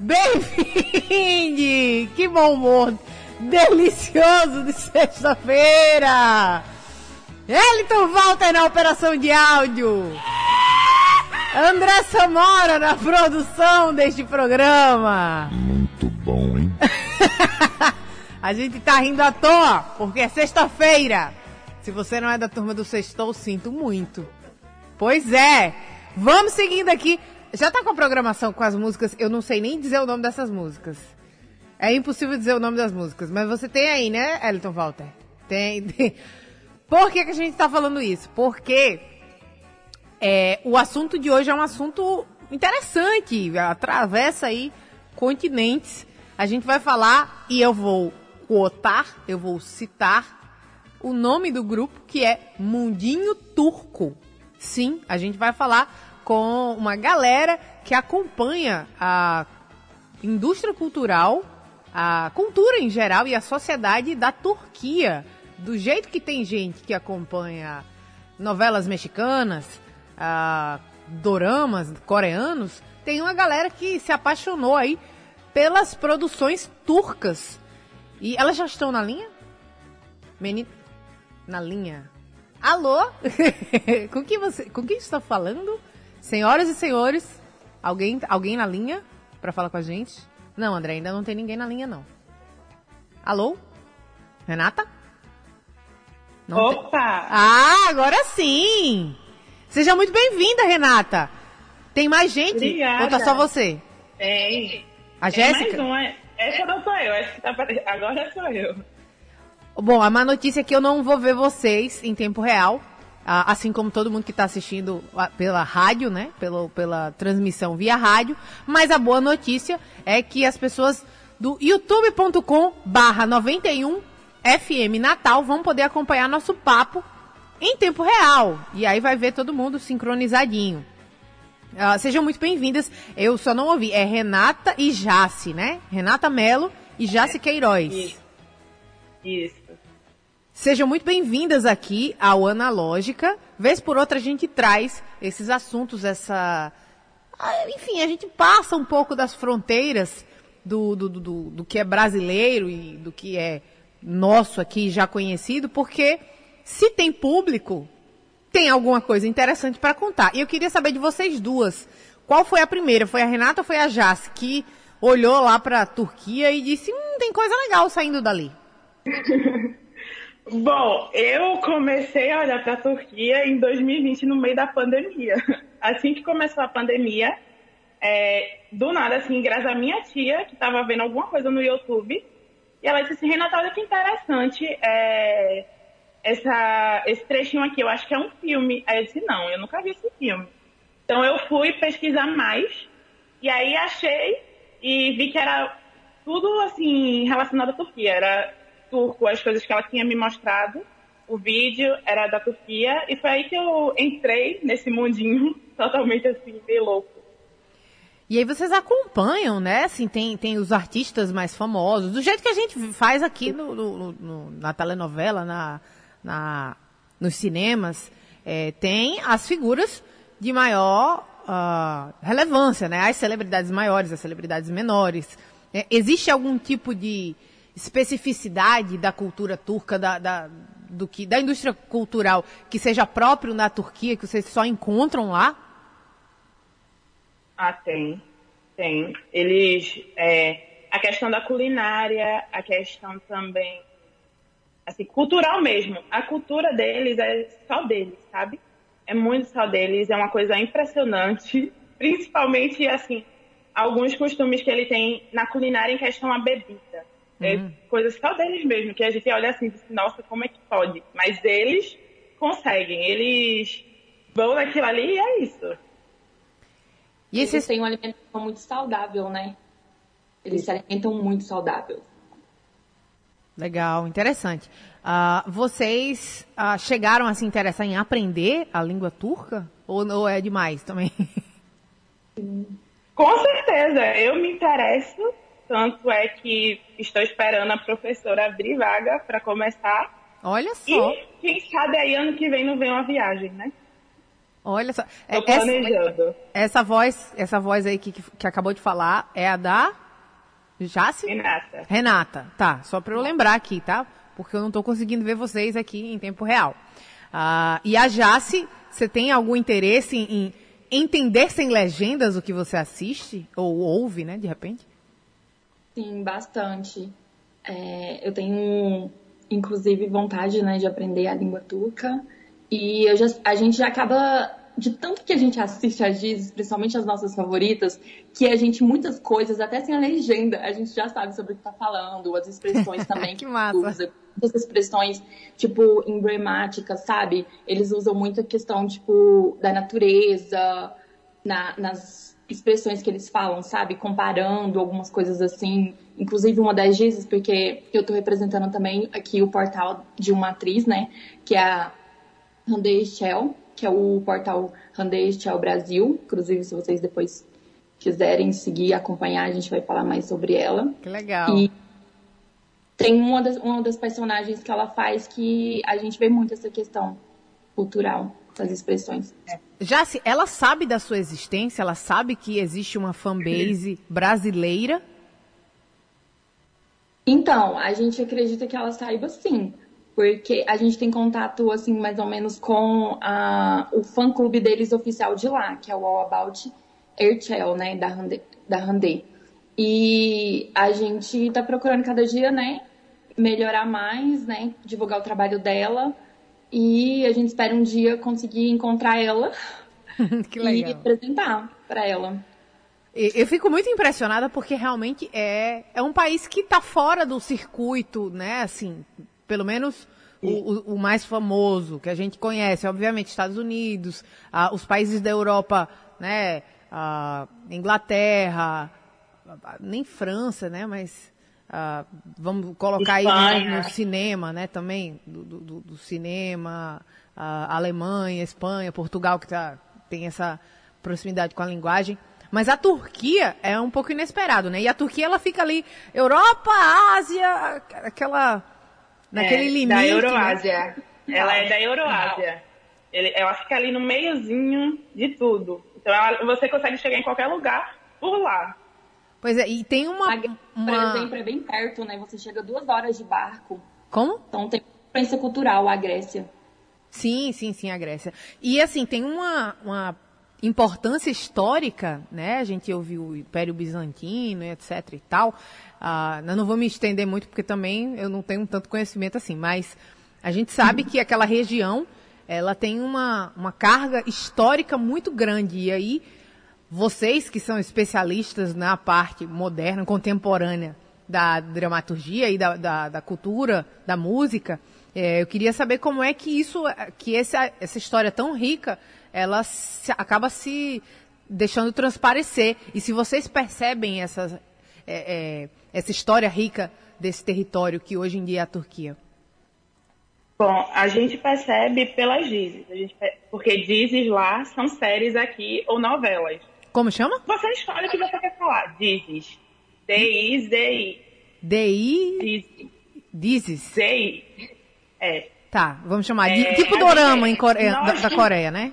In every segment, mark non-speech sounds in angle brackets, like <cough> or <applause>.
Bem-vinde! Que bom humor delicioso de sexta-feira! Elton Walter na operação de áudio! André Samora na produção deste programa! Muito bom, hein? <laughs> A gente tá rindo à toa, porque é sexta-feira! Se você não é da turma do Sextou, sinto muito. Pois é! Vamos seguindo aqui. Já tá com a programação com as músicas? Eu não sei nem dizer o nome dessas músicas. É impossível dizer o nome das músicas, mas você tem aí, né, Elton Walter? Tem. tem. Por que, que a gente tá falando isso? Porque é, o assunto de hoje é um assunto interessante, atravessa aí continentes. A gente vai falar e eu vou cotar, eu vou citar o nome do grupo que é Mundinho Turco. Sim, a gente vai falar com uma galera que acompanha a indústria cultural, a cultura em geral e a sociedade da Turquia. Do jeito que tem gente que acompanha novelas mexicanas, uh, doramas coreanos, tem uma galera que se apaixonou aí pelas produções turcas. E elas já estão na linha? Menino, na linha. Alô? <laughs> com quem você, com quem está falando? Senhoras e senhores, alguém, alguém na linha para falar com a gente? Não, André, ainda não tem ninguém na linha não. Alô? Renata? Não Opa! Tem... Ah, agora sim! Seja muito bem-vinda, Renata. Tem mais gente? Obrigada. Ou tá só você? Tem. A Jéssica? Mais uma. Essa não sou eu, essa tá agora sou eu. Bom, a má notícia é que eu não vou ver vocês em tempo real, assim como todo mundo que está assistindo pela rádio, né? Pela, pela transmissão via rádio. Mas a boa notícia é que as pessoas do youtube.com barra 91 FM Natal vão poder acompanhar nosso papo em tempo real. E aí vai ver todo mundo sincronizadinho. Uh, sejam muito bem-vindas. Eu só não ouvi. É Renata e Jace, né? Renata Melo e Jace Queiroz. Isso. Isso. Sejam muito bem-vindas aqui ao Analógica. Vez por outra a gente traz esses assuntos, essa. Ah, enfim, a gente passa um pouco das fronteiras do, do, do, do que é brasileiro e do que é nosso aqui já conhecido, porque se tem público, tem alguma coisa interessante para contar. E eu queria saber de vocês duas. Qual foi a primeira? Foi a Renata ou foi a Jace que olhou lá para a Turquia e disse: hum, tem coisa legal saindo dali? <laughs> Bom, eu comecei a olhar para a Turquia em 2020, no meio da pandemia. <laughs> Assim que começou a pandemia, é, do nada, assim, graças à minha tia, que estava vendo alguma coisa no YouTube, e ela disse assim, Renata, olha que interessante é, essa, esse trechinho aqui, eu acho que é um filme. Aí eu disse, não, eu nunca vi esse filme. Então eu fui pesquisar mais, e aí achei e vi que era tudo, assim, relacionado à Turquia. Era turco as coisas que ela tinha me mostrado. O vídeo era da Turquia e foi aí que eu entrei nesse mundinho <laughs> totalmente assim, meio louco. E aí vocês acompanham, né? Assim, tem, tem os artistas mais famosos, do jeito que a gente faz aqui no, no, no na telenovela, na, na, nos cinemas. É, tem as figuras de maior uh, relevância, né? As celebridades maiores, as celebridades menores. É, existe algum tipo de, especificidade da cultura turca, da, da, do que, da indústria cultural, que seja próprio na Turquia, que vocês só encontram lá? Ah, tem. Tem. Eles. É, a questão da culinária, a questão também. Assim, cultural mesmo. A cultura deles é só deles, sabe? É muito só deles, é uma coisa impressionante. <laughs> Principalmente, assim, alguns costumes que ele tem na culinária em questão à bebida. É uhum. coisas só deles mesmo, que a gente olha assim e nossa, como é que pode? Mas eles conseguem, eles vão naquilo ali e é isso. E esses têm uma alimentação muito saudável, né? Eles se alimentam muito saudável. Legal, interessante. Uh, vocês uh, chegaram a se interessar em aprender a língua turca? Ou, ou é demais também? Com certeza, eu me interesso tanto é que estou esperando a professora abrir vaga para começar. Olha só. E quem sabe aí ano que vem não vem uma viagem, né? Olha só. É, planejando. Essa, essa, voz, essa voz aí que, que, acabou de falar é a da Jace? Renata. Renata, tá. Só para eu lembrar aqui, tá? Porque eu não estou conseguindo ver vocês aqui em tempo real. Uh, e a Jace, você tem algum interesse em, em entender sem legendas o que você assiste? Ou ouve, né, de repente? Sim, bastante. É, eu tenho, inclusive, vontade né, de aprender a língua turca. E já, a gente já acaba, de tanto que a gente assiste as Disney, principalmente as nossas favoritas, que a gente, muitas coisas, até sem a legenda, a gente já sabe sobre o que tá falando, as expressões <laughs> também. que massa. Usa, muitas expressões, tipo, emblemáticas, sabe? Eles usam muito a questão, tipo, da natureza, na, nas expressões que eles falam, sabe? Comparando algumas coisas assim. Inclusive uma das Disney, porque eu tô representando também aqui o portal de uma atriz, né? Que é a Hyundai Shell, que é o portal Hyundai Shell Brasil. Inclusive, se vocês depois quiserem seguir, acompanhar, a gente vai falar mais sobre ela. Que legal. E tem uma das, uma das personagens que ela faz que a gente vê muito essa questão cultural das expressões. Já se ela sabe da sua existência, ela sabe que existe uma fanbase <laughs> brasileira? Então, a gente acredita que ela saiba sim porque a gente tem contato, assim, mais ou menos com a, o fã-clube deles oficial de lá, que é o All About Airtel, né, da Hyundai, da Hyundai. E a gente tá procurando cada dia, né, melhorar mais, né, divulgar o trabalho dela, e a gente espera um dia conseguir encontrar ela <laughs> e apresentar para ela. Eu fico muito impressionada porque realmente é, é um país que está fora do circuito, né? Assim, pelo menos o, o, o, mais famoso que a gente conhece, obviamente, Estados Unidos, ah, os países da Europa, né, ah, Inglaterra, nem França, né, mas ah, vamos colocar Espanha. aí no, no, cinema, né, também, do, do, do cinema, Alemanha, Espanha, Portugal, que tá, tem essa proximidade com a linguagem. Mas a Turquia é um pouco inesperado, né? E a Turquia, ela fica ali, Europa, Ásia, aquela Naquele é, limite. Da né? Euroásia. Né? Ela é da Euroásia. Ele, ela fica ali no meiozinho de tudo. Então ela, você consegue chegar em qualquer lugar por lá. Pois é, e tem uma, uma. Por exemplo, é bem perto, né? Você chega duas horas de barco. Como? Então tem influência cultural a Grécia. Sim, sim, sim, a Grécia. E assim, tem uma, uma importância histórica, né? A gente ouviu o Império Bizantino, etc e tal. Ah, eu não vou me estender muito porque também eu não tenho tanto conhecimento assim, mas a gente sabe que aquela região ela tem uma, uma carga histórica muito grande e aí vocês que são especialistas na parte moderna, contemporânea da dramaturgia e da, da, da cultura, da música, é, eu queria saber como é que isso, que essa, essa história tão rica, ela se, acaba se deixando transparecer. E se vocês percebem essas, é, é, essa história rica desse território que hoje em dia é a Turquia? Bom, a gente percebe pelas dizes, porque dizes lá são séries aqui ou novelas. Como chama? Você escolhe o que você quer falar. Dizes. D-I-Z-I. D-I? Dizes. D-I. É. Tá, vamos chamar. É, tipo dorama em Coreia, da, da, Coreia, né?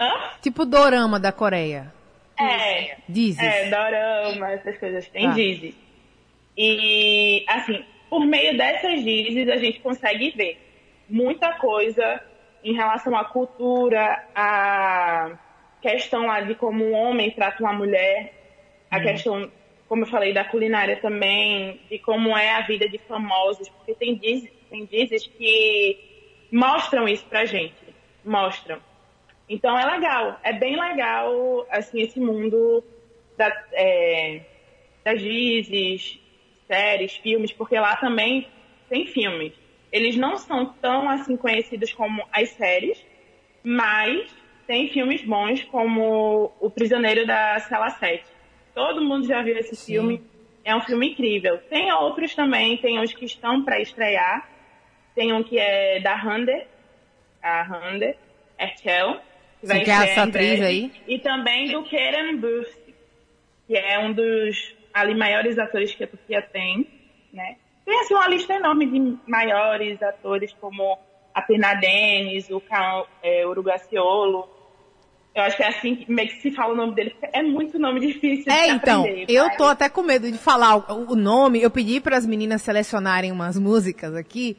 Hã? Tipo dorama da Coreia. É. Dizes. É, dorama, essas coisas. Tem tá. dizes. E, assim, por meio dessas dizes, a gente consegue ver muita coisa em relação à cultura, à questão lá de como um homem trata uma mulher, a hum. questão, como eu falei, da culinária também, de como é a vida de famosos, porque tem dizes, tem dizes que mostram isso pra gente. Mostram. Então é legal, é bem legal, assim, esse mundo da, é, das dizes, séries, filmes, porque lá também tem filmes. Eles não são tão, assim, conhecidos como as séries, mas tem filmes bons como O Prisioneiro da Cela 7. Todo mundo já viu esse Sim. filme, é um filme incrível. Tem outros também, tem uns que estão para estrear, tem um que é da Hander, a Hander, Ertel, Vai Você quer essa atriz aí? E também do Kerem Bürsin, que é um dos ali maiores atores que a Turquia tem, né? Tem assim uma lista enorme de maiores atores como a Perna Denis, o Cal, é, Urugaciolo. Eu acho que é assim que meio que se fala o nome dele. É muito nome difícil É, de então, aprender, eu pai. tô até com medo de falar o, o nome. Eu pedi para as meninas selecionarem umas músicas aqui.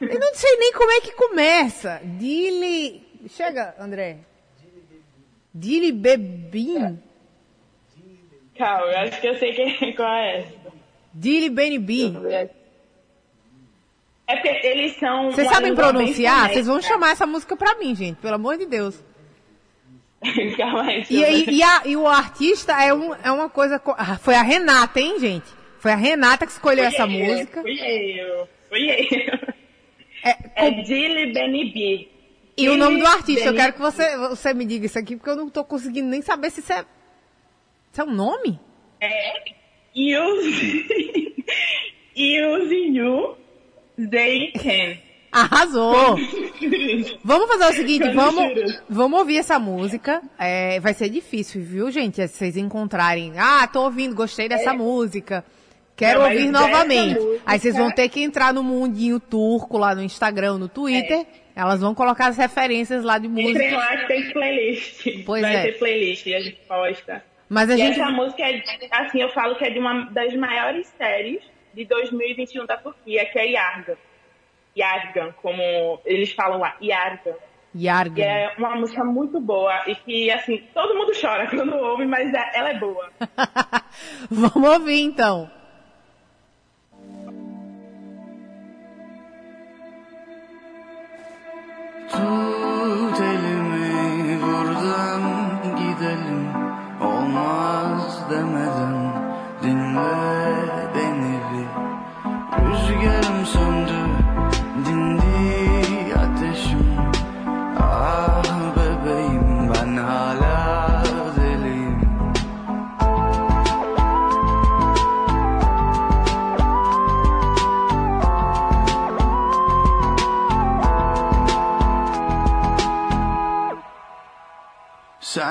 Eu não sei nem como é que começa. Dili. Chega, André. Dili Bebim. Calma, eu acho que eu sei quem, qual é essa. Dili Benibim. É porque eles são. Vocês sabem pronunciar? Vocês vão chamar essa música pra mim, gente. Pelo amor de Deus. <laughs> E, aí- e a- e o artista é, um, é uma coisa. co- ah, Foi a Renata, hein, gente? Foi a Renata que escolheu essa Fui eu, música. Fui eu. Fui eu. É, É Dili Benibi. e o nome do artista, eu quero que você, você me diga isso aqui, porque eu não tô conseguindo nem saber se isso é. Isso é um nome? É. They <laughs> can. Arrasou! Vamos fazer o seguinte, vamos, vamos ouvir essa música. É, vai ser difícil, viu, gente? Se vocês encontrarem. Ah, tô ouvindo, gostei dessa música. Quero É. Não, mas ouvir novamente. música- Aí vocês vão ter que entrar no mundinho turco lá no Instagram, no Twitter. É. Elas vão colocar as referências lá de Entrem música. lá que tem playlist. Pois Vai é. ter playlist e a gente posta. Mas a E gente. essa música é, assim, eu falo que é de uma das maiores séries de 2021 da Turquia, que é Yargan. Yargan, como eles falam lá, Yargan. Yargan. é uma música muito boa e que, assim, todo mundo chora <laughs> quando ouve, mas é- ela é boa. <laughs> Vamos ouvir então. Tut elimi buradan gidelim Olmaz demeden dinle beni bir Rüzgarım söndü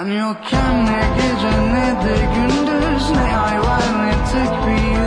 Sen yokken ne gece ne de gündüz Ne ay var ne tek bir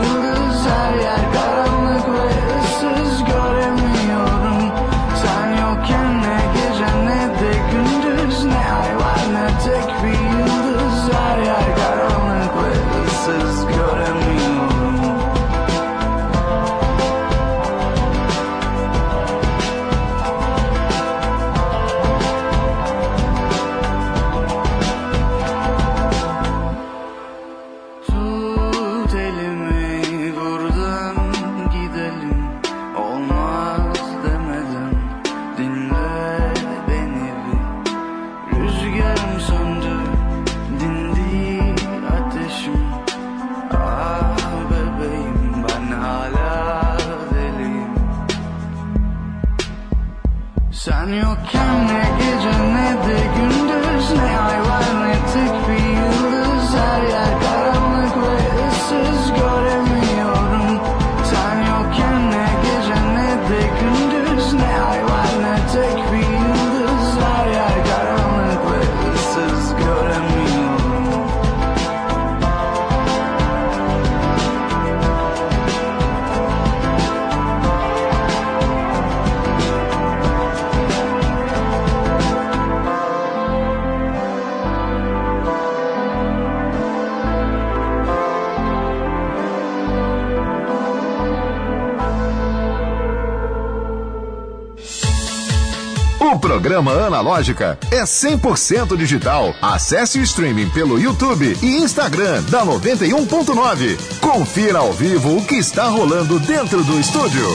programa Analógica é 100% digital. Acesse o streaming pelo YouTube e Instagram da 91.9. Confira ao vivo o que está rolando dentro do estúdio.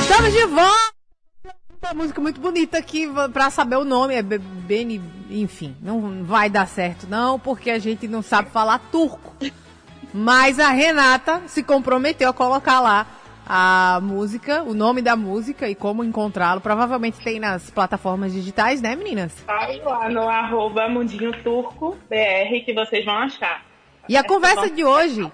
Estamos de volta! Uma música muito bonita aqui pra saber o nome. É Be- Beni. Enfim, não vai dar certo, não, porque a gente não sabe falar turco. Mas a Renata se comprometeu a colocar lá a música, o nome da música e como encontrá-lo. Provavelmente tem nas plataformas digitais, né, meninas? Vai lá no arroba Mundinho Turco BR que vocês vão achar. E a conversa de hoje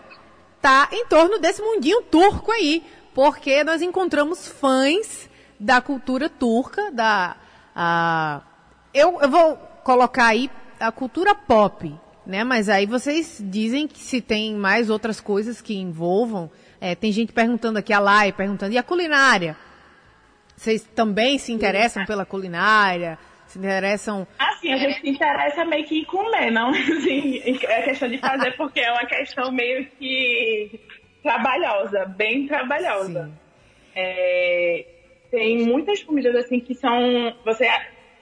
tá em torno desse mundinho turco aí, porque nós encontramos fãs da cultura turca, da a, eu, eu vou colocar aí a cultura pop, né? Mas aí vocês dizem que se tem mais outras coisas que envolvam. É, tem gente perguntando aqui, a Lai perguntando, e a culinária? Vocês também se interessam pela culinária? Se interessam. Assim, a gente se interessa meio que em comer, não <laughs> assim, é questão de fazer porque é uma questão meio que trabalhosa, bem trabalhosa. Sim. É, tem muitas comidas assim que são. Você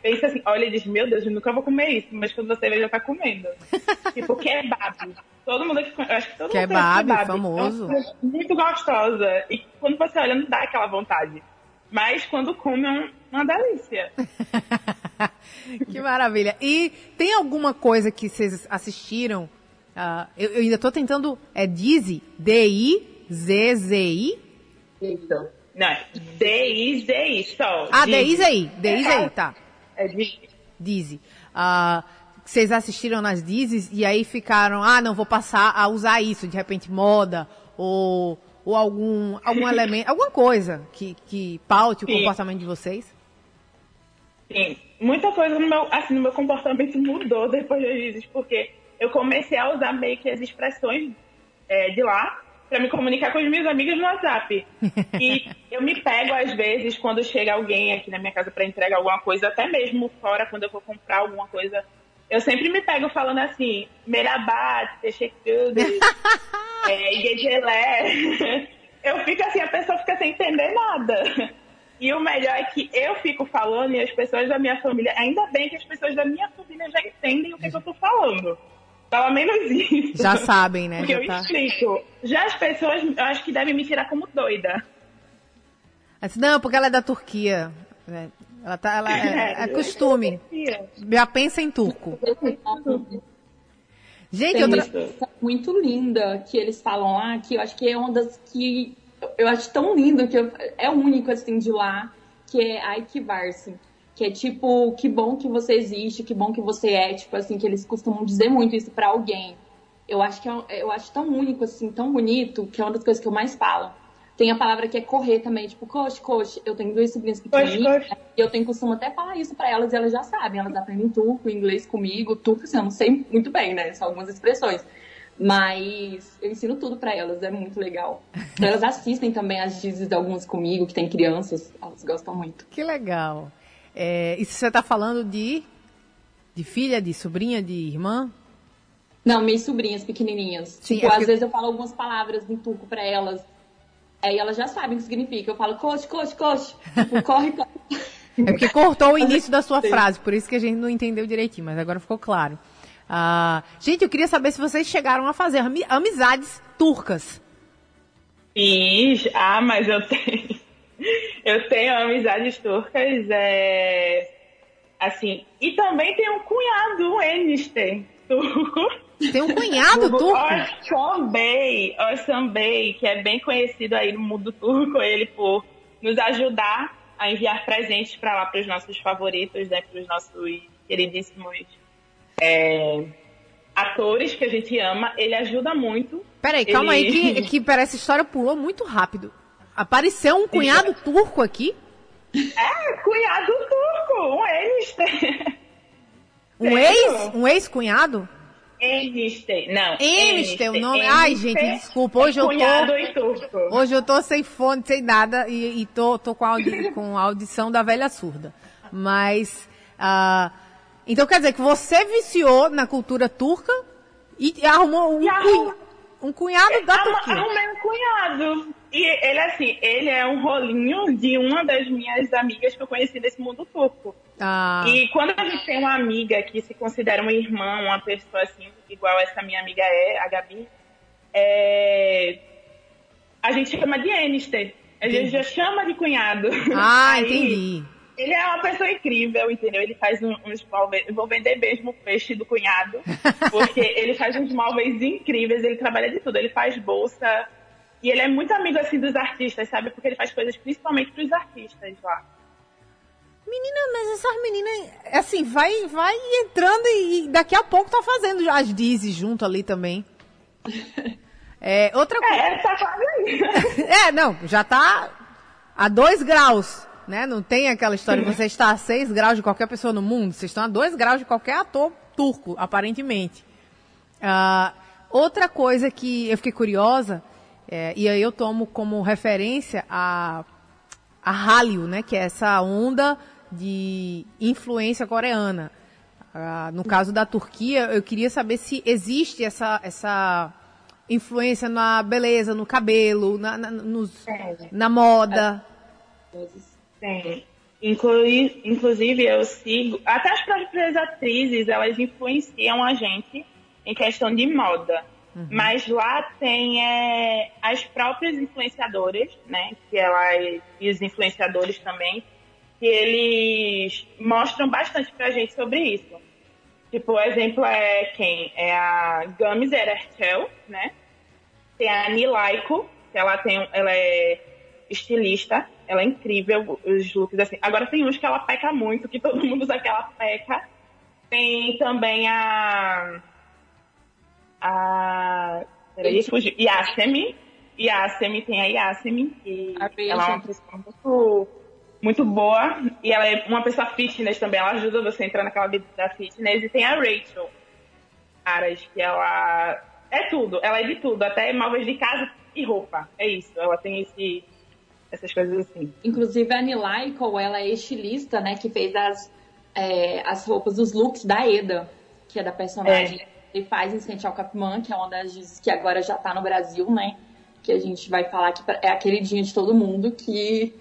pensa assim, olha e diz, meu Deus, eu nunca vou comer isso, mas quando você vê, já tá comendo. <laughs> tipo, kebab. Todo mundo aqui, eu acho que todo Kebab, mundo conhece famoso. É uma coisa muito gostosa. E quando você olha, não dá aquela vontade. Mas quando come, é um- uma delícia. <laughs> que maravilha. E tem alguma coisa que vocês assistiram? Ah, eu, eu ainda tô tentando. É Dizzy? D-I-Z-Z-I? Isso. Não, é D-I-Z-I, só. Ah, Dizzy. D-I-Z-I. D-I-Z-I, tá. É Dizzy. Dizzy. Ah, vocês assistiram nas Dizzy e aí ficaram, ah, não, vou passar a usar isso, de repente moda, ou, ou algum, algum <laughs> elemento, alguma coisa que, que paute o Sim. comportamento de vocês? Sim, muita coisa no meu, assim, no meu comportamento mudou depois das Dizzy, porque eu comecei a usar meio que as expressões é, de lá para me comunicar com as minhas amigas no WhatsApp. E <laughs> eu me pego, às vezes, quando chega alguém aqui na minha casa para entregar alguma coisa, até mesmo fora, quando eu vou comprar alguma coisa, eu sempre me pego falando assim, Merabat, Techekudu, <laughs> é, Igegelé. <laughs> Eu fico assim, a pessoa fica sem entender nada. E o melhor é que eu fico falando e as pessoas da minha família, ainda bem que as pessoas da minha família já entendem o que, que eu tô falando. Pelo menos isso. Já sabem, né? Porque Já eu tá. explico. Já as pessoas, eu acho que devem me tirar como doida. Assim, não, porque ela é da Turquia. né? Ela tá, ela é, é costume. Já pensa em turco. Gente, Tem uma outra... muito linda que eles falam lá, que eu acho que é uma das que eu acho tão lindo, que eu- é único assim de lá, que é Aikivarse. Que é tipo, que bom que você existe, que bom que você é, tipo assim, que eles costumam dizer muito isso pra alguém. Eu acho que é, eu acho tão único, assim, tão bonito, que é uma das coisas que eu mais falo. Tem a palavra que é correr também, tipo, coxe, coxe. Eu tenho duas sobrinhas pequenininhas, coxe. e eu tenho costume até falar isso pra elas, e elas já sabem. Elas aprendem turco, inglês comigo. Turco, assim, eu não sei muito bem, né? São algumas expressões. Mas eu ensino tudo pra elas, é muito legal. <laughs> Elas assistem também as dizes de algumas comigo, que tem crianças, elas gostam muito. Que legal. É, e se você tá falando de, de filha, de sobrinha, de irmã? Não, minhas sobrinhas pequenininhas. Sim, tipo, é às porque- vezes eu falo algumas palavras em turco pra elas. Aí elas já sabem o que significa. Eu falo, coxe, coxe, coxe. Tipo, <laughs> corre, corre. É porque cortou o início da sua Sim. frase, por isso que a gente não entendeu direitinho, mas agora ficou claro. Ah, gente, eu queria saber se vocês chegaram a fazer ami- amizades turcas. Fiz. Ah, mas eu tenho. Eu tenho amizades turcas, é. Assim. E também tem um cunhado, um Enister, turco. Tem um cunhado <laughs> turco? Osman Bey, Osman Bey, que é bem conhecido aí no mundo turco, ele por nos ajudar a enviar presentes para lá, para os nossos favoritos, né, para os nossos queridíssimos é, atores que a gente ama. Ele ajuda muito. Peraí, calma aí, Ele- que, que pera, essa história pulou muito rápido. Apareceu um cunhado turco aqui? É, cunhado turco, um Enister. Um ex? Um ex-cunhado? Enister, não. Enister, o nome- ai, gente, desculpa, hoje eu tô- Cunhado. Hoje eu tô sem fone, sem nada, e, e tô, tô com, a audi- <laughs> com a audição da velha surda. Mas, ah, então quer dizer que você viciou na cultura turca e arrumou um, E arrum- cunha- um cunhado da Turquia. Arrumei um cunhado. E ele, assim, ele é um rolinho de uma das minhas amigas que eu conheci desse mundo turco. Ah, E quando a gente tem uma amiga que se considera uma irmã, uma pessoa assim, igual essa minha amiga é, a Gabi, é, a gente chama de Enister. A gente já chama de cunhado. ah <laughs> Aí, entendi. Ele é uma pessoa incrível, entendeu? Ele faz um- uns móveis. Vou vender mesmo o peixe do cunhado, <laughs> porque ele faz uns móveis incríveis. Ele trabalha de tudo. Ele faz bolsa. E ele é muito amigo assim dos artistas, sabe? Porque ele faz coisas principalmente pros artistas lá. Menina, mas essas meninas, assim, vai, vai entrando e, e daqui a pouco tá fazendo as Dizzy junto ali também. <laughs> É, outra coisa. É, tá quase aí. <laughs> É, não, já tá a dois graus, né? Não tem aquela história de você estar a seis graus de qualquer pessoa no mundo. Vocês estão a dois graus de qualquer ator turco, aparentemente. Ah, outra coisa que eu fiquei curiosa, é, e aí eu tomo como referência a, a Hallyu, né? Que é essa onda de influência coreana. Ah, no caso da Turquia, eu queria saber se existe essa, essa influência na beleza, no cabelo, na, na, nos- na moda. Tem. Inclui- inclusive, eu sigo. Até as próprias atrizes, elas influenciam a gente em questão de moda. Mas lá tem é, as próprias influenciadoras, né? Que elas, e os influenciadores também, que eles mostram bastante pra gente sobre isso. Tipo, o exemplo é quem? É a Gamis Erechel, né? Tem a Nilaiko, que ela tem, ela é estilista, ela é incrível, os looks assim. Agora tem uns que ela peca muito, que <laughs> todo mundo usa aquela peca. Tem também a. A. Peraí, fugiu. Yasemi. Yasemi, tem a Yasemi, que A Rachel. ela é uma pessoa muito, muito boa. E ela é uma pessoa fitness também, ela ajuda você a entrar naquela vida da fitness. E tem a Rachel Aras, que ela é tudo, ela é de tudo, até móveis de casa e roupa. É isso, ela tem esse, essas coisas assim. Inclusive, a Nilaiko, ela é estilista, né? Que fez as, é, as roupas, os looks da Eda, que é da personagem. Ele faz em Central Capman, que é uma das dizes que agora já tá no Brasil, né? Que a gente vai falar que é a queridinha de todo mundo, que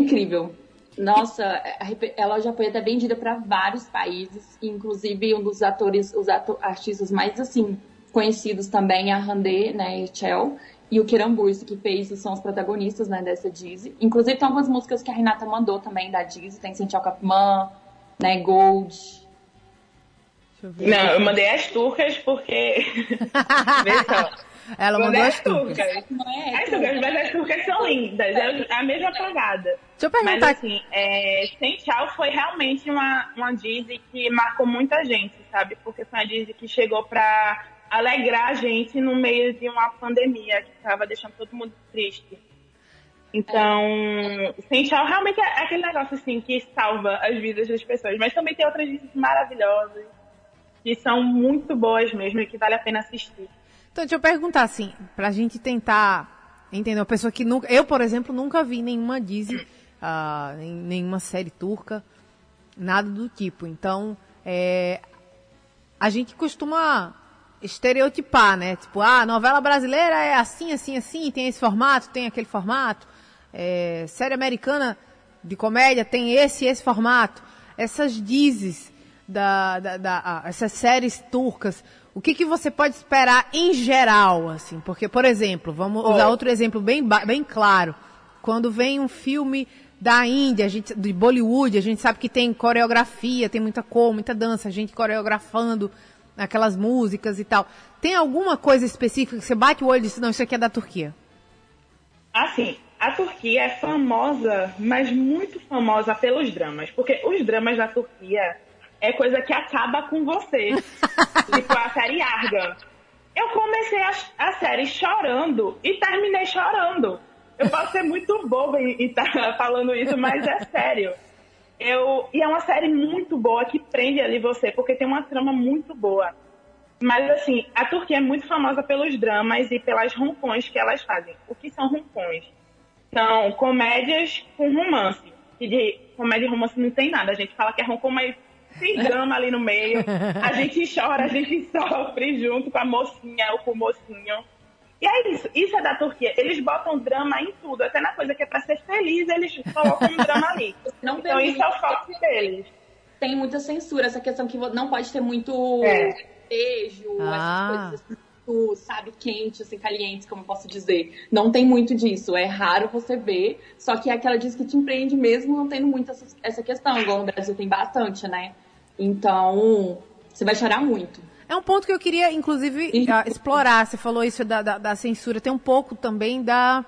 incrível. Nossa, rep- ela já foi até vendida para vários países, inclusive um dos atores, os ato- artistas mais assim conhecidos também é a Hande, né, Chel, e o Kiran Burst, que fez, são os protagonistas, né, dessa Dizzy. Inclusive tem algumas músicas que a Renata mandou também da Dizzy, tem Sentia Capman, né, Gold. Deixa eu ver. Não, eu mandei as turcas porque. <laughs> Ela Mandei mandou as as turcas. turcas. Não é As turcas, mas as turcas são lindas. É a mesma pegada. Deixa eu Mas perguntar assim, é, Sem Tchau foi realmente uma, uma Disney que marcou muita gente, sabe? Porque foi uma Disney que chegou pra alegrar a gente no meio de uma pandemia que tava deixando todo mundo triste. Então, Sem Tchau realmente é aquele negócio assim que salva as vidas das pessoas. Mas também tem outras Disney maravilhosas que são muito boas mesmo e que vale a pena assistir. Então, deixa eu perguntar assim, pra gente tentar entender. Uma pessoa que nunca. Eu, por exemplo, nunca vi nenhuma Disney, nem- nenhuma série turca, nada do tipo. Então, é, a gente costuma estereotipar, né? Tipo, ah, a novela brasileira é assim, assim, assim, tem esse formato, tem aquele formato. É, série americana de comédia tem esse esse formato. Essas dizes, da, da, da- ah, essas séries turcas, o que, que você pode esperar em geral, assim? Porque, por exemplo, vamos usar outro exemplo bem, bem claro. Quando vem um filme da Índia, a gente, de Bollywood, a gente sabe que tem coreografia, tem muita cor, muita dança, gente coreografando aquelas músicas e tal. Tem alguma coisa específica que você bate o olho e diz, não, isso aqui é da Turquia? Assim, a Turquia é famosa, mas muito famosa pelos dramas. Porque os dramas da Turquia é coisa que acaba com você. <laughs> tipo a série Argan. Eu comecei a, a série chorando e terminei chorando. Eu posso ser muito boba e estar <laughs> falando isso, mas é sério. Eu, e é uma série muito boa que prende ali você, porque tem uma trama muito boa. Mas assim, a Turquia é muito famosa pelos dramas e pelas rompões que elas fazem. O que são rompões? São comédias com romance. E de comédia e romance não tem nada. A gente fala que é rompão, mas tem drama ali no meio. A <laughs> gente chora, a gente <laughs> sofre junto com a mocinha ou com o mocinho. E é isso. Isso é da Turquia. Eles botam drama em tudo. Até na coisa que é pra ser feliz, eles colocam um drama ali. <laughs> Não Então isso é o foco deles. tem muita censura, essa questão que não pode ter muito É. beijo, Ah. essas coisas assim, muito, sabe, quente, assim, calientes, como eu posso dizer. Não tem muito disso, é raro você ver, só que é aquela diz que te empreende mesmo não tendo muito essa, essa questão, igual no Brasil tem bastante, né? Então, você vai chorar muito. É um ponto que eu queria, inclusive, ah, explorar. Você falou isso da, da, da censura. Tem um pouco também da,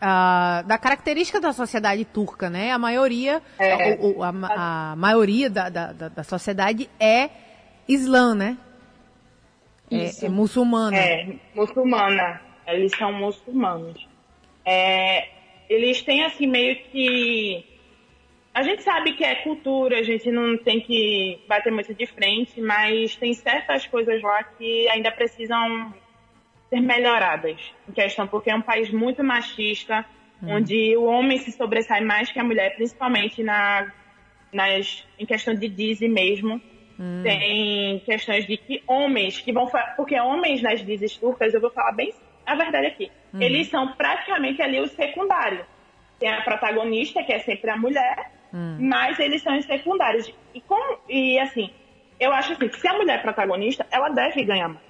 ah, da característica da sociedade turca, né? A maioria, É. o- o- a, a maioria da, da, da- da sociedade é islã, né? É, é muçulmana. É, muçulmana. Eles são muçulmanos. É, eles têm assim meio que. A gente sabe que é cultura, a gente não tem que bater muito de frente, mas tem certas coisas lá que ainda precisam ser melhoradas em questão, porque é um país muito machista, onde o homem se sobressai mais que a mulher, principalmente na, nas, em questão de Disney mesmo. Tem questões de que homens que vão porque homens nas Disney turcas, eu vou falar bem a verdade aqui, eles são praticamente ali os secundários. Tem a protagonista, que é sempre a mulher, mas eles são os secundários. E, como, e assim, eu acho assim, que se a mulher é protagonista, ela deve ganhar mais.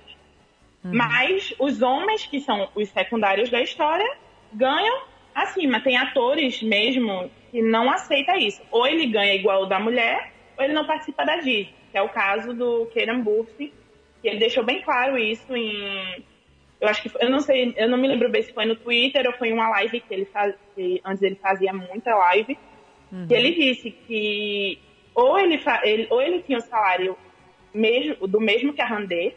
Mas os homens, que são os secundários da história, ganham acima. Tem atores mesmo que não aceitam isso. Ou ele ganha igual o da mulher, ou ele não participa da Disney. Que é o caso do Kieran Murphy, que ele deixou bem claro isso em... Eu acho que foi- eu não sei, eu não me lembro bem se foi no Twitter ou foi em uma live que ele fazia, antes ele fazia muita live, que ele disse que ou ele, ele- ou ele tinha o salário mesmo, do mesmo que a Randê,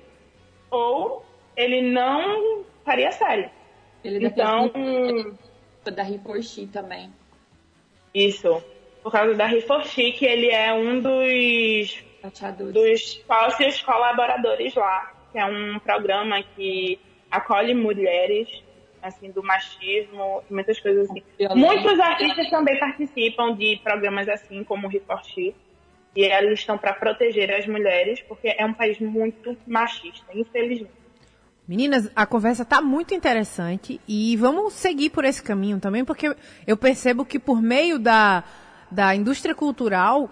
ou ele não faria série. Ele Então, da Riforchi também. isso. Por causa da Riforchi, que ele é um dos, dos sócios colaboradores lá, que é um programa que acolhe mulheres, assim, do machismo, muitas coisas assim. Muitos artistas também participam de programas assim, como o Riforchi, e eles estão para proteger as mulheres, porque é um país muito machista, infelizmente. Meninas, a conversa tá muito interessante e vamos seguir por esse caminho também, porque eu percebo que por meio da, da indústria cultural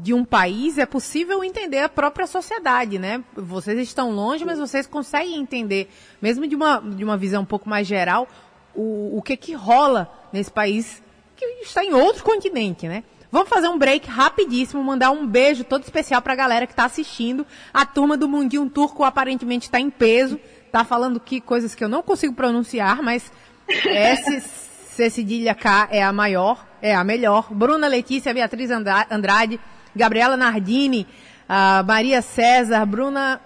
de um país é possível entender a própria sociedade, né? Vocês estão longe, mas vocês conseguem entender, mesmo de uma, de uma visão um pouco mais geral, o, o que que rola nesse país que está em outro continente, né? Vamos fazer um break rapidíssimo, mandar um beijo todo especial pra galera que tá assistindo. A turma do Mundinho Turco aparentemente está em peso, tá falando que coisas que eu não consigo pronunciar, mas <laughs> C cedilha K é a maior, é a melhor. Bruna Letícia, Beatriz Andra- Andrade, Gabriela Nardini, ah, Maria César, Bruna.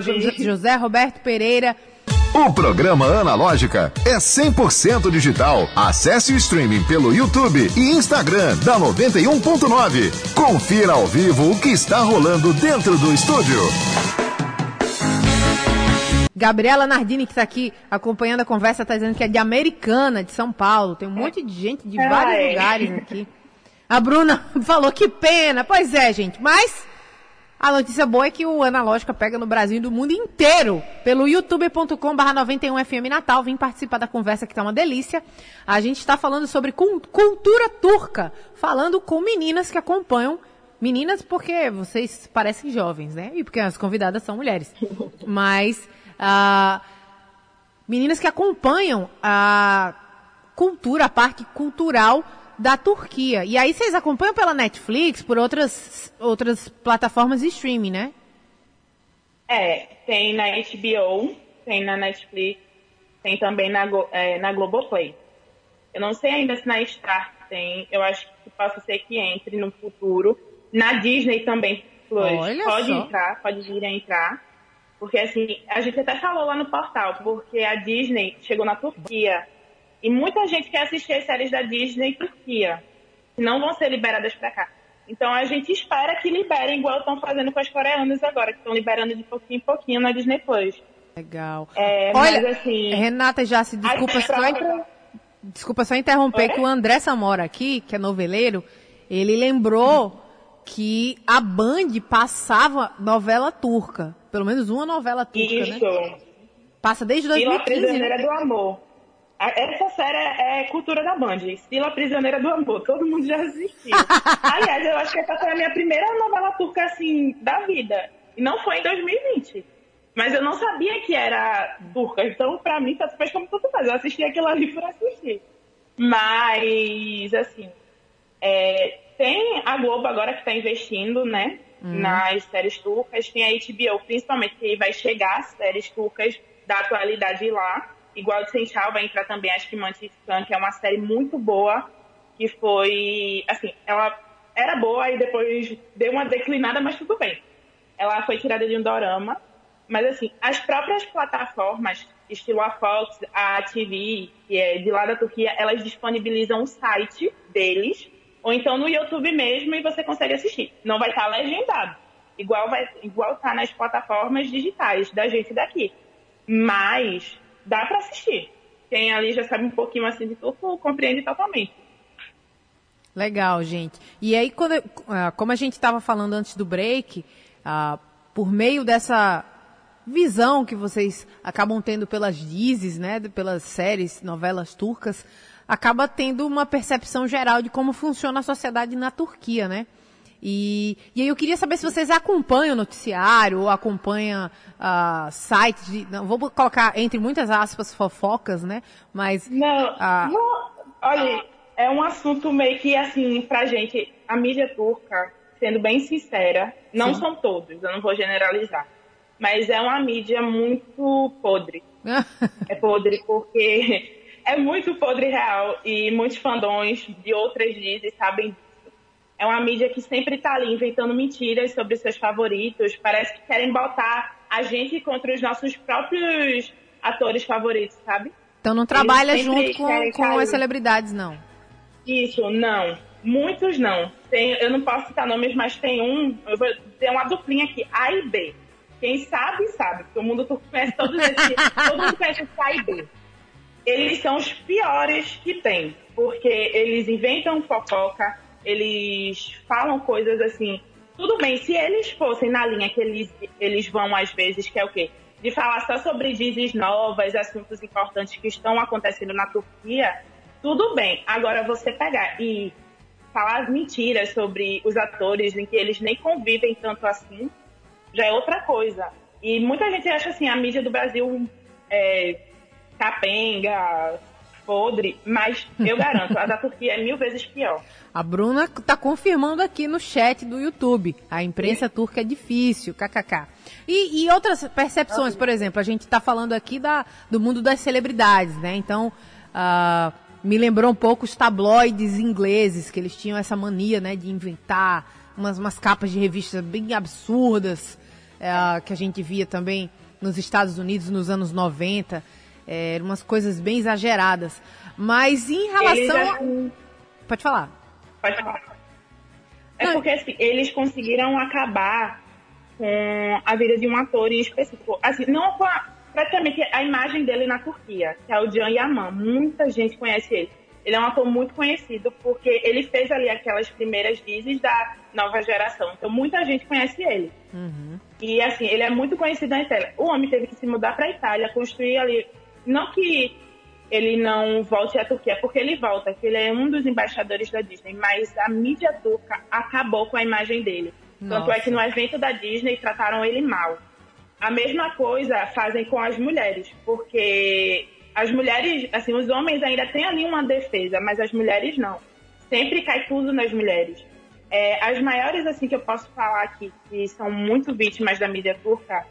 Jo- José Roberto Pereira, O programa Analógica é 100% digital. Acesse o streaming pelo YouTube e Instagram da 91.9. Confira ao vivo o que está rolando dentro do estúdio. Gabriela Nardini, que está aqui acompanhando a conversa, está dizendo que é de Americana, de São Paulo. Tem um monte de gente de Ah, vários é. lugares aqui. A Bruna <laughs> falou que pena. Pois é, gente. Mas a notícia boa é que o Analógica pega no Brasil e do mundo inteiro. Pelo youtube.com.br 91FM Natal. Vim participar da conversa que tá uma delícia. A gente está falando sobre cul- cultura turca. Falando com meninas que acompanham. Meninas porque vocês parecem jovens, né? E porque as convidadas são mulheres. <laughs> Mas... ah, meninas que acompanham a cultura, a parte cultural da Turquia. E aí vocês acompanham pela Netflix, por outras, outras plataformas de streaming, né? É, tem na HBO, tem na Netflix, tem também na, é, na Globoplay. Eu não sei ainda se na Star tem, eu acho que possa ser que entre no futuro. Na Disney também, Plus, Olha pode só. entrar, pode vir a entrar. Porque assim, a gente até falou lá no portal, porque a Disney chegou na Turquia. E muita gente quer assistir as séries da Disney Turquia, que não vão ser liberadas pra cá. Então a gente espera que liberem, igual estão fazendo com as coreanas agora, que estão liberando de pouquinho em pouquinho na Disney Plus. Legal. É, Olha, mas assim. Renata já se desculpa só, próprias- desculpa só interromper Oi? que o André Samora aqui, que é noveleiro, ele lembrou que a Band passava novela turca. Pelo menos uma novela turca, Isso. né? Passa desde Sila 2015, Prisioneira né? do Amor. Essa série é cultura da Band. Sila Prisioneira do Amor. Todo mundo já assistiu. <laughs> Aliás, eu acho que essa foi a minha primeira novela turca, assim, da vida. E não foi em 2020. Mas eu não sabia que era turca. Então, pra mim, tanto fez como tudo faz. Eu assisti aquilo ali por assistir. Mas, assim, é, tem a Globo agora que está investindo, né? Nas séries turcas. Tem a HBO, principalmente, que vai chegar as séries turcas da atualidade lá. Igual de Senchal vai entrar também, acho que Mantiscan, que é uma série muito boa. Que foi, assim, ela era boa e depois deu uma declinada, mas tudo bem. Ela foi tirada de um dorama. Mas, assim, as próprias plataformas, estilo a Fox, a TV, que é de lá da Turquia, elas disponibilizam o site deles, ou então no YouTube mesmo, e você consegue assistir. Não vai estar legendado. Igual vai, igual tá nas plataformas digitais da gente daqui. Mas dá para assistir. quem ali já sabe um pouquinho assim de turco compreende totalmente. Legal, gente. E aí, quando, ah, como a gente estava falando antes do break, ah, por meio dessa visão que vocês acabam tendo pelas dizes, né, pelas séries, novelas turcas, acaba tendo uma percepção geral de como funciona a sociedade na Turquia, né? E, e aí eu queria saber se vocês acompanham o noticiário ou acompanham ah, sites de, não, vou colocar entre muitas aspas fofocas, né? Mas Não, Ah. não, olha, é um assunto meio que assim, pra gente, a mídia turca, sendo bem sincera, não são todos, eu não vou generalizar, mas é uma mídia muito podre. <laughs> É podre porque é muito podre real e muitos fandões de outras dizes sabem disso. É uma mídia que sempre tá ali inventando mentiras sobre seus favoritos. Parece que querem botar a gente contra os nossos próprios atores favoritos, sabe? Então não trabalha junto com, com cair. as celebridades, não. Isso, não. Muitos não. Tem, eu não posso citar nomes, mas tem um. Eu vou ter uma duplinha aqui, A e B. Quem sabe, sabe. Porque o mundo <laughs> conhece todos esses. todo mundo conhece esse A e B. Eles são os piores que tem. Porque eles inventam fofoca, eles falam coisas assim. Tudo bem, se eles fossem na linha que eles, eles vão às vezes, que é o quê? De falar só sobre dizes novas, assuntos importantes que estão acontecendo na Turquia, tudo bem. Agora você pegar e falar as mentiras sobre os atores em que eles nem convivem tanto assim, já é outra coisa. E muita gente acha assim, a mídia do Brasil é capenga, podre, mas eu garanto, a da Turquia é mil vezes pior. A Bruna tá confirmando aqui no chat do YouTube. A imprensa turca é difícil, kkk. E, e outras percepções, por exemplo, a gente tá falando aqui da, do mundo das celebridades, né? Então, ah, me lembrou um pouco os tabloides ingleses, que eles tinham essa mania, né, de inventar umas, umas capas de revistas bem absurdas, eh, que a gente via também nos Estados Unidos nos anos 90. Eram umas coisas bem exageradas. Mas em Eles, relação. a- Pode falar. Pode falar. É Não. porque assim, eles conseguiram acabar com a vida de um ator em específico. Assim, não com a, praticamente a imagem dele na Turquia, que é o Can Yaman. Muita gente conhece ele. Ele é um ator muito conhecido porque ele fez ali aquelas primeiras dizes da nova geração. Então muita gente conhece ele. E assim, ele é muito conhecido na Itália. O homem teve que se mudar para a Itália, construir ali. Não que ele não volte à Turquia, porque ele volta, que ele é um dos embaixadores da Disney, mas a mídia turca acabou com a imagem dele. Tanto Nossa. é que no evento da Disney trataram ele mal. A mesma coisa fazem com as mulheres, porque as mulheres, assim, os homens ainda têm ali uma defesa, mas as mulheres não. Sempre cai tudo nas mulheres. É, as maiores, assim, que eu posso falar aqui, que são muito vítimas da mídia turca,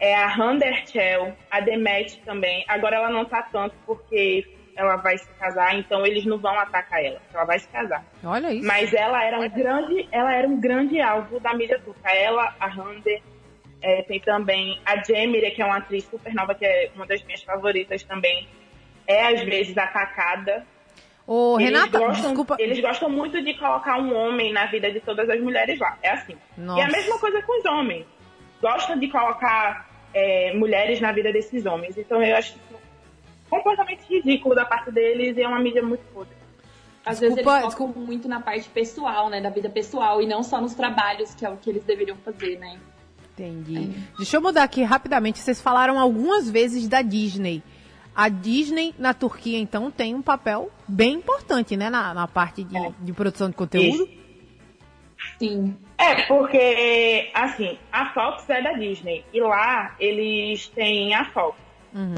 é a Hande Erçel, a Demet também. Agora ela não tá tanto porque ela vai se casar, então eles não vão atacar ela, ela vai se casar. Olha isso. Mas ela era um grande, ela era um grande alvo da mídia turca. Ela, a Hande, é, tem também a Cemile, que é uma atriz super nova, que é uma das minhas favoritas também. É às vezes atacada. Ô, Eles Renata, gostam, desculpa. Eles gostam muito de colocar um homem na vida de todas as mulheres lá. É assim. Nossa. E a mesma coisa com os homens. Gostam de colocar é, mulheres na vida desses homens. Então eu acho isso completamente ridículo da parte deles e é uma mídia muito podre. Às Desculpa, vezes eles focam muito na parte pessoal, né? Da vida pessoal e não só nos trabalhos, que é o que eles deveriam fazer, né? Entendi. Deixa eu mudar aqui rapidamente. Vocês falaram algumas vezes da Disney. A Disney na Turquia, então, tem um papel bem importante, né? Na, na parte de, É. de produção de conteúdo. Sim. É, porque, assim, a Fox é da Disney. E lá eles têm a Fox.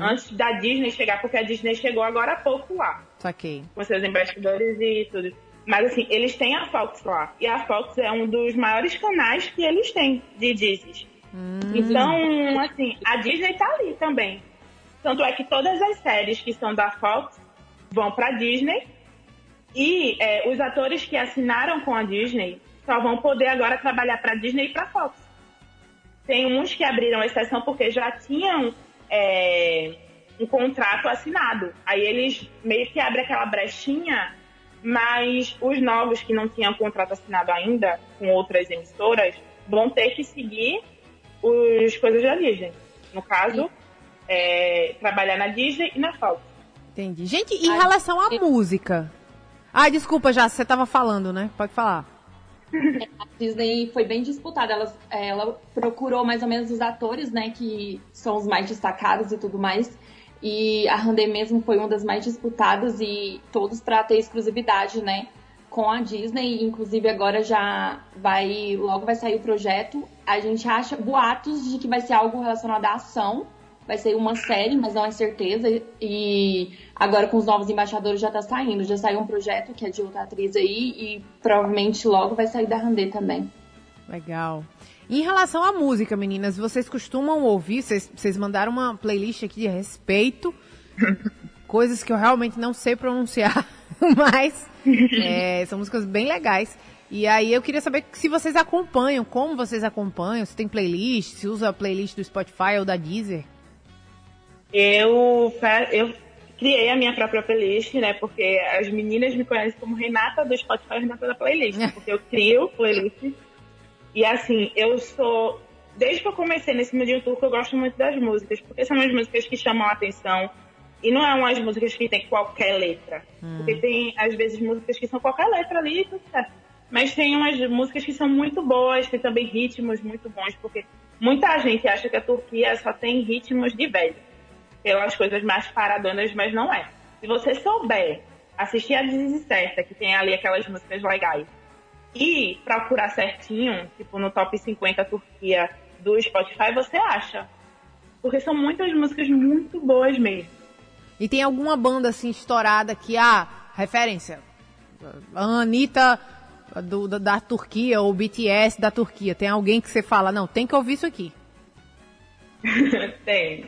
Antes da Disney chegar, porque a Disney chegou agora há pouco lá. Saquei. com seus embaixadores e tudo. Mas assim, eles têm a Fox lá. E a Fox é um dos maiores canais que eles têm de Disney. Então, assim, a Disney tá ali também. Tanto é que todas as séries que são da Fox vão pra Disney. E é, os atores que assinaram com a Disney só vão poder agora trabalhar pra Disney e pra Fox. Tem uns que abriram exceção porque já tinham é, um contrato assinado. Aí eles meio que abrem aquela brechinha, mas os novos que não tinham contrato assinado ainda com outras emissoras vão ter que seguir os coisas da Disney. No caso, é, trabalhar na Disney e na Fox. Entendi. Gente, em relação à música. Ah, desculpa, já, você tava falando, né? Pode falar. A Disney foi bem disputada. Ela, é, ela procurou mais ou menos os atores, né, que são os mais destacados e tudo mais. E a Randê mesmo foi uma das mais disputadas e todos para ter exclusividade, né, com a Disney. Inclusive agora já vai, logo vai sair o projeto. A gente acha boatos de que vai ser algo relacionado à ação. Vai ser uma série, mas não é certeza. E agora com os novos embaixadores já tá saindo. Já saiu um projeto que é de outra atriz aí e provavelmente logo vai sair da Randê também. Legal. Em relação à música, meninas, vocês costumam ouvir? Vocês, vocês mandaram uma playlist aqui de respeito, <laughs> coisas que eu realmente não sei pronunciar, <laughs> mas é, são músicas bem legais. E aí eu queria saber se vocês acompanham, como vocês acompanham, se tem playlist, se usa a playlist do Spotify ou da Deezer. Eu, eu criei a minha própria playlist, né? Porque as meninas me conhecem como Renata do Spotify Renata da playlist. <laughs> Porque eu crio playlist. E assim, eu sou. Desde que eu comecei nesse mundinho turco, eu gosto muito das músicas. Porque são as músicas que chamam a atenção. E não é umas músicas que tem qualquer letra. Porque tem, às vezes, músicas que são qualquer letra ali e tudo certo. Mas tem umas músicas que são muito boas, tem também ritmos muito bons, porque muita gente acha que a Turquia só tem ritmos de velho pelas coisas mais paradonas, mas não é. Se você souber assistir a Dizzy Certa, que tem ali aquelas músicas legais, e procurar certinho, tipo no top 50 Turquia do Spotify, você acha. Porque são muitas músicas muito boas mesmo. E tem alguma banda assim estourada que, ah, referência, a Anitta do, da, da Turquia ou BTS da Turquia. Tem alguém que você fala, não, tem que ouvir isso aqui. <laughs> tem.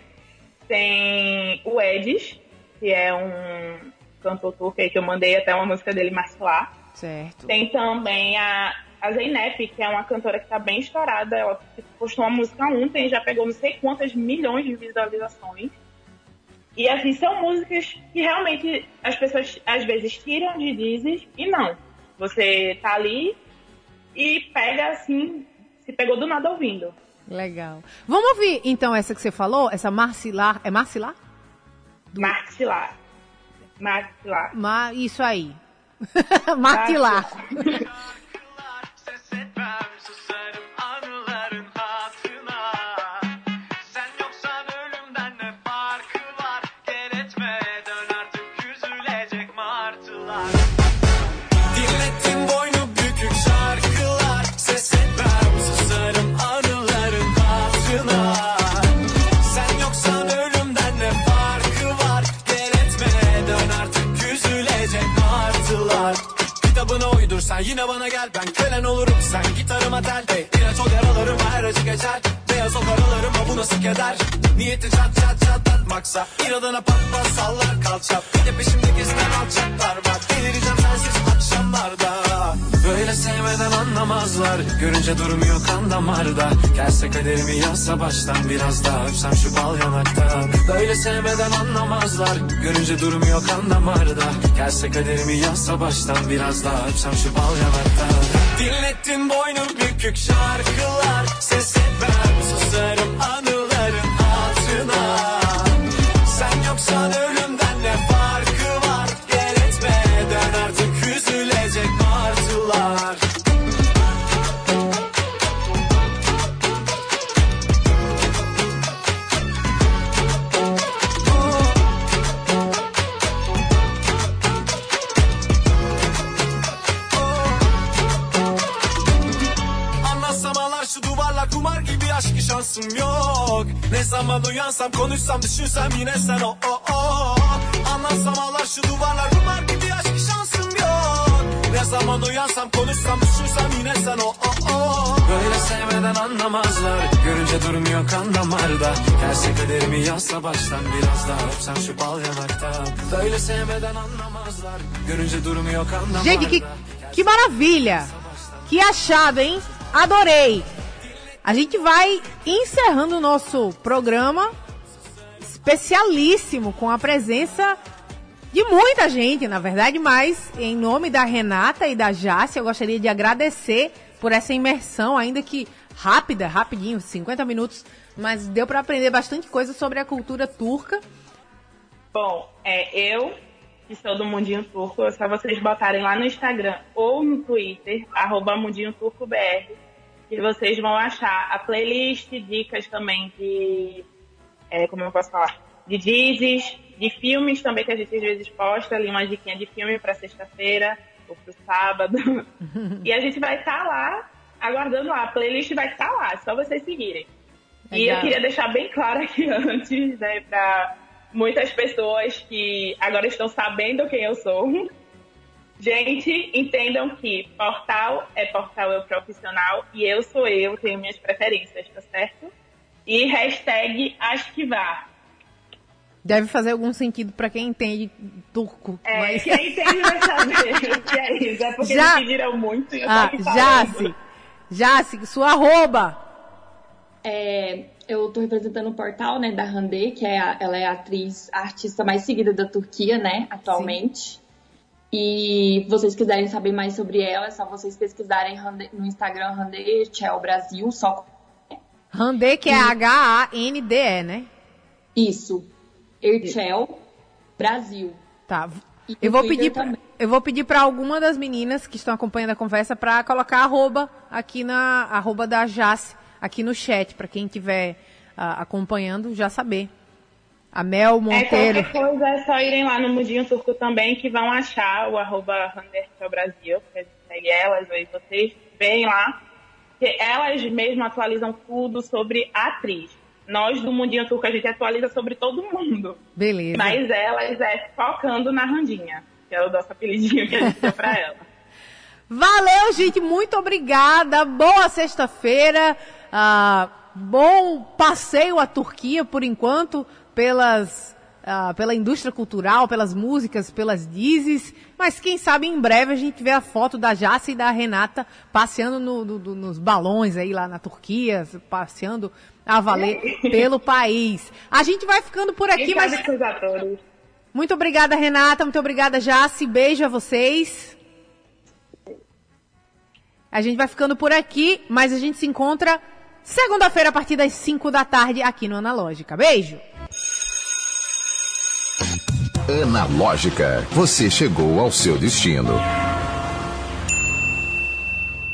Tem o Edis, que é um cantor turco aí que eu mandei até uma música dele Marcelar. Certo. Tem também a, a Zeynep, que é uma cantora que tá bem estourada. Ela tipo, postou uma música ontem, já pegou não sei quantas milhões de visualizações. E assim, são músicas que realmente as pessoas às vezes tiram de Dizes e não. Você tá ali e pega assim, se pegou do nada ouvindo. Legal. Vamos ouvir então essa que você falou, essa Marcilar. É Marcilar? Martilar. Martilar. Ma, isso aí. <laughs> Martilar. Ses yine bana gel Ben kölen olurum. Sen gitarıma tel hey, İlaç ol yaralarıma her acı geçer. Beyaz ol karalarıma bu nasıl keder? Niyeti çat çat çatlatmaksa İradına pat pat sallar kalça. Bir de peşimde gezen alçaklar var. Delireceğim sensiz Böyle sevmeden anlamazlar. Görünce durmuyor kan damarda. Gelse kaderimi yazsa baştan Biraz daha. Öpsem şu bal yanaktan Böyle sevmeden anlamazlar. Görünce durmuyor kan damarda. Gelse kaderimi yazsa baştan Biraz daha. Öpsem şu bal yanaktan Dinlettin boynu bükük şarkılar durmuyor kan damarda kaderimi yazsa baştan Biraz daha öpsem şu bal yanaktan Böyle sevmeden anlamazlar Görünce durmuyor kan damarda Gente, que, que maravilha! Que achado, hein? Adorei! A gente vai encerrando o nosso programa especialíssimo com a presença de muita gente, na verdade, mas em nome da Renata e da Jácia, eu gostaria de agradecer por essa imersão, ainda que rápida, rapidinho, 50 minutos, mas deu para aprender bastante coisa sobre a cultura turca. Bom, é, eu, que sou do Mundinho Turco, é só vocês botarem lá no Instagram ou no Twitter, arroba Mundinho Turco BR, que vocês vão achar a playlist, dicas também de, é, como eu posso falar, de dizes, de filmes também que a gente às vezes posta, ali uma diquinha de filme para sexta-feira ou pro sábado. <laughs> e a gente vai estar lá, aguardando lá, a playlist vai estar lá, é só vocês seguirem. E eu Legal. queria deixar bem claro aqui <laughs> antes, né, para muitas pessoas que agora estão sabendo quem eu sou. Gente, entendam que portal é portal eu profissional e eu sou eu, tenho minhas preferências, tá certo? E hashtag acho que vá. Deve fazer algum sentido pra quem entende turco. É, mas- quem entende vai saber <laughs> o que é isso. É porque Já- eles pediram muito e eu Ah, aqui falando. Jace, sua arroba. É, eu tô representando o portal, né, da Hande, que é a- ela é a atriz, a artista mais seguida da Turquia, né, atualmente. E vocês quiserem saber mais sobre ela, é só vocês pesquisarem Hande- no Instagram Hande Chel Brasil, só Randê, que é H-A-N-D-E, né? isso. Erchel Brasil. Tá. E Eu vou Twitter pedir, pra, também. Eu vou pedir para alguma das meninas que estão acompanhando a conversa para colocar arroba aqui na arroba da Jace aqui no chat para quem estiver acompanhando já saber. A Mel É, Monteiro. qualquer coisa é só irem lá no Mundinho Turco também, que vão achar o arroba Brasil, gente segue elas, aí vocês veem lá, que elas mesmas atualizam tudo sobre a atriz. Nós do Mundinho Turco, a gente atualiza sobre todo mundo. Beleza. Mas elas é focando na Randinha, que é o nosso apelidinho que a gente deu pra <laughs> ela. Valeu, gente. Muito obrigada. Boa sexta-feira. Ah, bom passeio à Turquia, por enquanto, pelas, ah, pela indústria cultural, pelas músicas, pelas dizes. Mas quem sabe em breve a gente vê a foto da Jace e da Renata passeando no- no- no- nos balões aí lá na Turquia, passeando a valer pelo país. A gente vai ficando por aqui, mas muito obrigada, Renata. Muito obrigada, Jace. Beijo a vocês. A gente vai ficando por aqui, mas a gente se encontra segunda-feira a partir das 5 da tarde aqui no Analógica. Beijo! Analógica, você chegou ao seu destino.